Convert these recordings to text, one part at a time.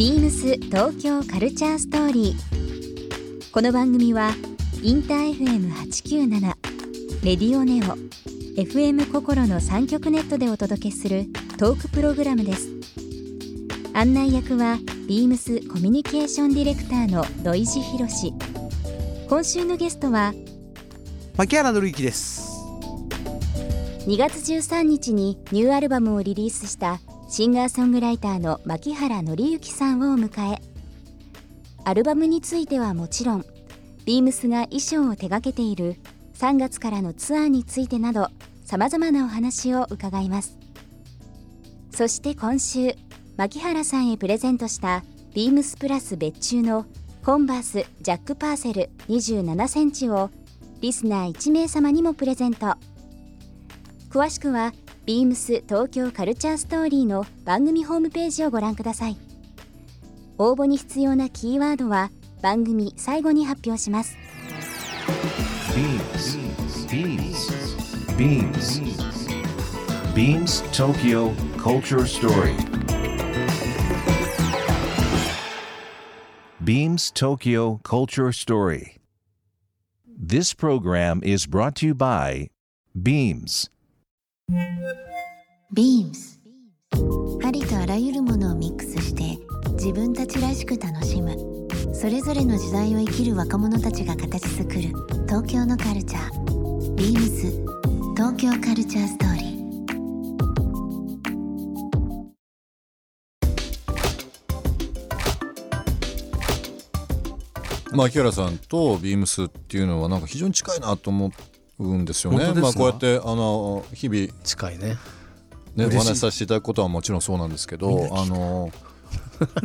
ビームス東京カルチャーストーリー。この番組はインター FM897 レディオネオ FM 心の三極ネットでお届けするトークプログラムです。案内役はビームスコミュニケーションディレクターの土井博志。今週のゲストは牧原紀之です2月13日にニューアルバムをリリースしたシンガーソングライターの牧原紀之さんを迎え。アルバムについてはもちろんビームスが衣装を手掛けている3月からのツアーについてなどさまざまなお話を伺います。そして今週牧原さんへプレゼントしたビームスプラス別注のコンバースジャックパーセル27センチをリスナー1名様にもプレゼント。詳しくはビームス東京カルチャーストーリーの番組ホームページをご覧ください。応募に必要なキーワードは番組最後に発表します。ビームスビームスビームスビームス東京カルチャーストーリービームス東京カルチャーストーリー This program is brought to by Beams. ビームスありとあらゆるものをミックスして自分たちらしく楽しむ。それぞれの時代を生きる若者たちが形作る。東京のカルチャー。ビームス東京カルチャーストーリー。牧原さんとビームスっていうのはなんか非常に近いなと思ってうんですよね。まあこうやってあの日々近いね。ねお話しさせていただくことはもちろんそうなんですけど、あの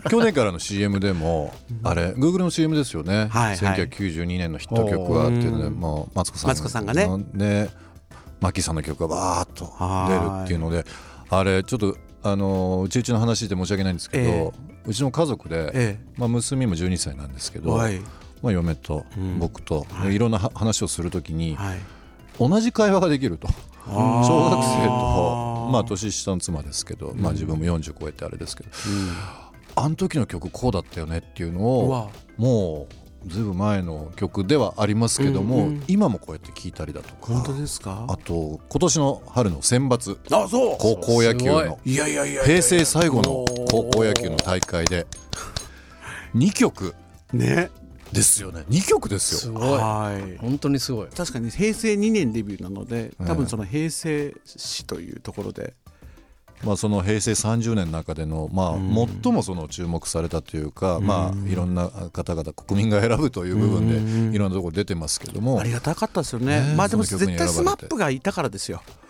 去年からの CM でもあれ Google の CM ですよね。はいはい。1992年のヒット曲はっていうので、うん。もうマツコさんマツコさんがね。でマキさんの曲がバーッと出るっていうので、あれちょっとあのうちうちの話で申し訳ないんですけど、えうちの家族で、えまあ娘も12歳なんですけえど。はい。まあ、嫁とうん。僕と、はい。い、ろんなは話をするときにはい同じ会話ができると。小学生とまあ年下の妻ですけど、まあ、自分も40超えてあれですけど、あの時の曲こうだったよねっていうのうをわ。もうずいぶん前の曲ではありますけども、うんうん今もこうやって聴いたりだとか。本当ですか？あと今年の春の選抜。あそう。高校野球の。平成最後の高校野球の大会で。2曲。ねですよね。2曲ですよ。すごい。はい。本当にすごい。確かに平成2年デビューなので多ええ分その平成史というところで。まあ、その平成30年の中での、まあ、うん。最もその注目されたというか、うん。まあ、いろんな方々国民が選ぶという部分うん。でいろんなところ出てますけども。ありがたかったですよね。まあでも絶対スマップがいたからですよ。うん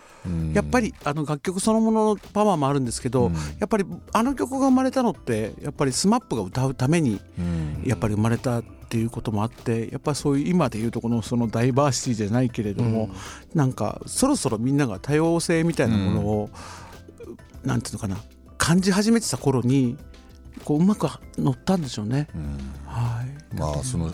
やっぱりあの楽曲そのもののパワーもあるんですけど、うん。やっぱりあの曲が生まれたのってやっぱり SMAP が歌うためにうん。やっぱり生まれたっていうこともあってやっぱりそういう今でいうとこのそのダイバーシティじゃないけれども、なんかそろそろみんなが多様性みたいなものを、なんていうのかな感じ始めてた頃にこううまく乗ったんでしょうね。うん。はい。まあその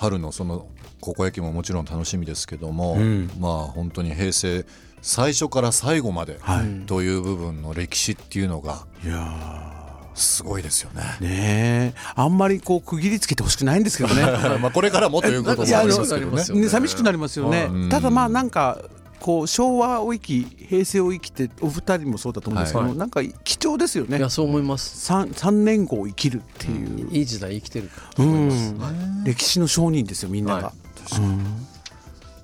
春のその高校野球ももちろん楽しみですけども、うん。まあ本当に平成最初から最後まではい。という部分の歴史っていうのがいやすごいですよね。ーねえ。あんまりこう区切りつけてほしくないんですけどね。まあこれからもということもありますけどね。寂しくなりますよね。はいただまあなんかこう昭和を生き平成を生きてお二人もそうだと思うんですけど、はい。なんか貴重ですよね。いやそう思います。三三年後を生きるっていう、いい時代生きてるうん。歴史の証人ですよみんなが、は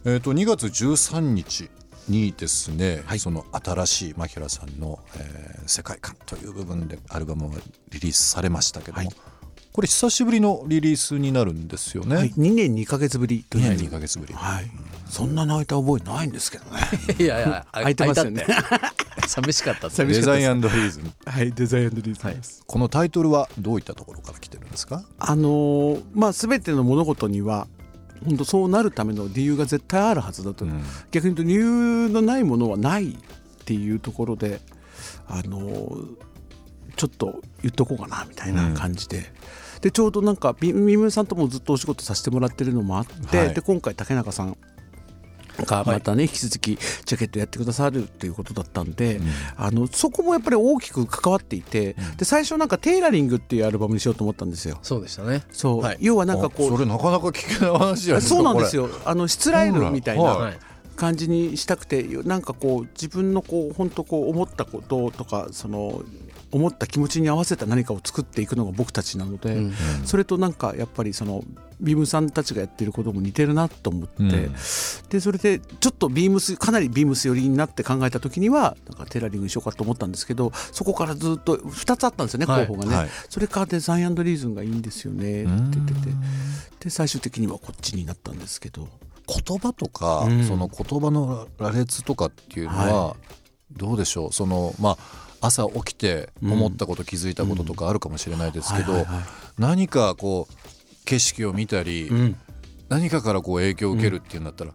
えー、と2月13日にですね、はい。その新しい牧原さんの、えー世界観という部分でアルバムがリリースされましたけども、はいこれ久しぶりのリリースになるんですよね。はい、2年2か月ぶりと2いう。年2ヶ月ぶり、はい、そんな泣いた覚えないんですけどね。いやいや空いてますよね。寂しかった寂しかったです。デザインリーズム。はいデザインリーズです、このタイトルはどういったところから来てるんですか？あのーまあ全ての物事には本当そうなるための理由が絶対あるはずだと、うん。逆に言うと理由のないものはないっていうところであのーちょっと言っとこうかなみたいな感じで、でちょうどなんかみみむさんともずっとお仕事させてもらってるのもあって、はい。で今回竹中さんがまたね、引き続きジャケットやってくださるということだったんで、あのそこもやっぱり大きく関わっていて、で最初なんかテイラリングっていうアルバムにしようと思ったんですよ。そうでしたね。そう、はい。要はなんかこあそうれなかなか聞けない話じゃないですかそうなんですよ。よあのしつらえるみたいはな感じにしたくてなんかこう自分のこう本当こう思ったこととかその思った気持ちに合わせた何かを作っていくのが僕たちなので、それとなんかやっぱりそのビームさんたちがやってることも似てるなと思って、うん。でそれでちょっとビームスかなりビームス寄りになって考えた時にはなんかテラリングにしようかと思ったんですけどそこからずっと2つあったんですよね、はい。候補がね、はい。それからデザインリーズンがいいんですよねって言ってて。で最終的にはこっちになったんですけど。言葉とか、うん。その言葉の羅列とかっていうのは、はどうでしょう？そのまあ朝起きて思ったこと、気づいたこととかあるかもしれないですけど、何かこう景色を見たり、うん。何かからこう影響を受けるっていうんだったら、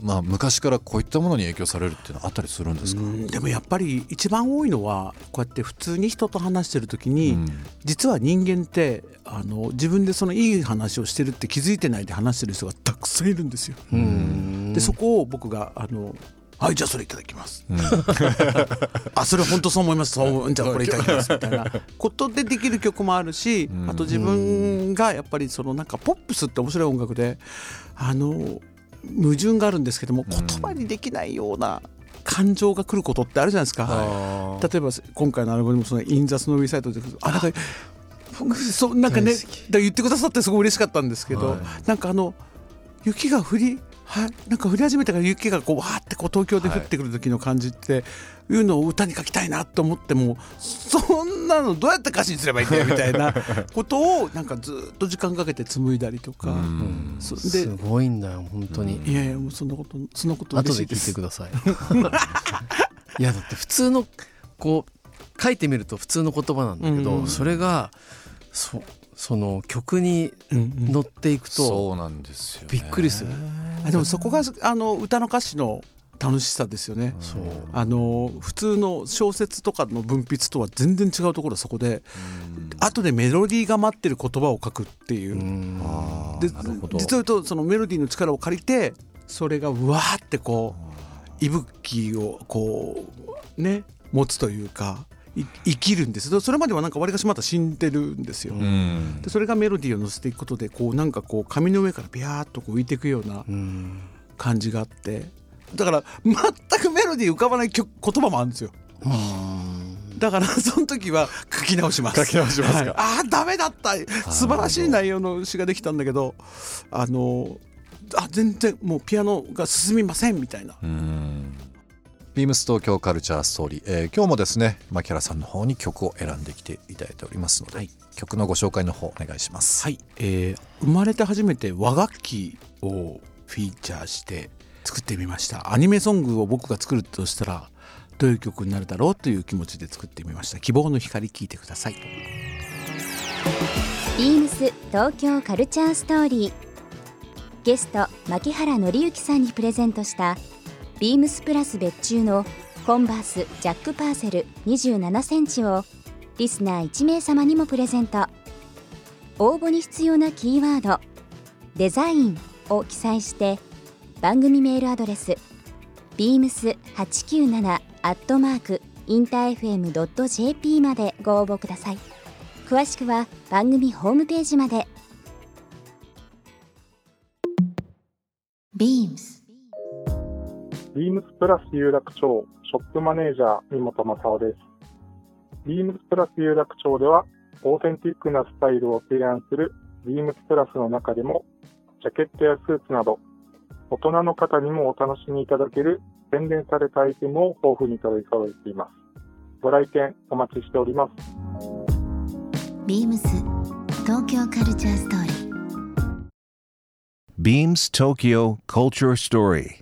まあ昔からこういったものに影響されるっていうのはあったりするんですか、うん。でもやっぱり一番多いのはこうやって普通に人と話してる時に、うん。実は人間ってあの自分でそのいい話をしてるって気づいてないで話してる人がたくさんいるんですよ。うん。でそこを僕があのはいじゃあそれいただきます。うん。あそれ本当そう思います。そうじゃあこれいただきます。みたいな。ことでできる曲もあるし、うん。あと自分がやっぱりそのなんかポップスって面白い音楽であの矛盾があるんですけども言葉にできないような感情が来ることってあるじゃないですか。あー例えば今回のアルバムもその「インザスノーウィサイト」であなんか僕そうなんかね言ってくださってすごい嬉しかったんですけど、はい。なんかあの雪が降りはなんか降り始めてから雪がこうわーってこう東京で降ってくる時の感じって、いうのを歌に書きたいなと思ってもそんなのどうやって歌詞にすればいいんだよみたいな ことをなんかずっと時間かけて紡いだりとか、すごいんだよ本当に。いやいやもうそんなことそんなこと後で聞いてください。いやだって普通のこう書いてみると普通の言葉なんだけど、うん。それがそその曲にうんうん。乗っていくとそうなんですよ、ね、びっくりする、あでもそこがあの歌の歌詞の楽しさですよね。そう。あの普通の小説とかの文筆とは全然違うところはそこで後でメロディーが待ってる言葉を書くっていう。う、ん。でなるほど。実を言うとそのメロディーの力を借りてそれがうわーってこう息吹をこうね持つというか。い生きるんです。それまではなんかわりかしまた死んでるんですよ。うん。でそれがメロディーを乗せていくことでこうなんかこう紙の上からビャーっとこう浮いていくようなうん。感じがあって。だから全くメロディー浮かばない曲言葉もあるんですよ。だからその時は書き直します。書き直しますか？はい。ああダメだった。素晴らしい内容の詩ができたんだけどあのあ全然もうピアノが進みませんみたいな。うんビームス東京カルチャーストーリー、えー今日もですね牧原さんの方に曲を選んできていただいておりますので、はい。曲のご紹介の方お願いします。はい、えー生まれて初めて和楽器をフィーチャーして作ってみました。アニメソングを僕が作るとしたらどういう曲になるだろうという気持ちで作ってみました。希望の光聞いてください。ビームス東京カルチャーストーリー。ゲスト槇原敬之さんにプレゼントしたビームスプラス別注のコンバースジャックパーセル27センチをリスナー1名様にもプレゼント。応募に必要なキーワード「デザイン」を記載して番組メールアドレス beams897 アットマーク interfm.jp までご応募ください。詳しくは番組ホームページまで。ビームスプラス有楽町ショップマネージャー三本正夫です。ビームスプラス有楽町では、オーセンティックなスタイルを提案するビームスプラスの中でも、ジャケットやスーツなど、大人の方にもお楽しみいただける洗練されたアイテムを豊富に取り揃えています。ご来店お待ちしております。Beams 東京カルチャーストーリー Beams Tokyo Culture Story.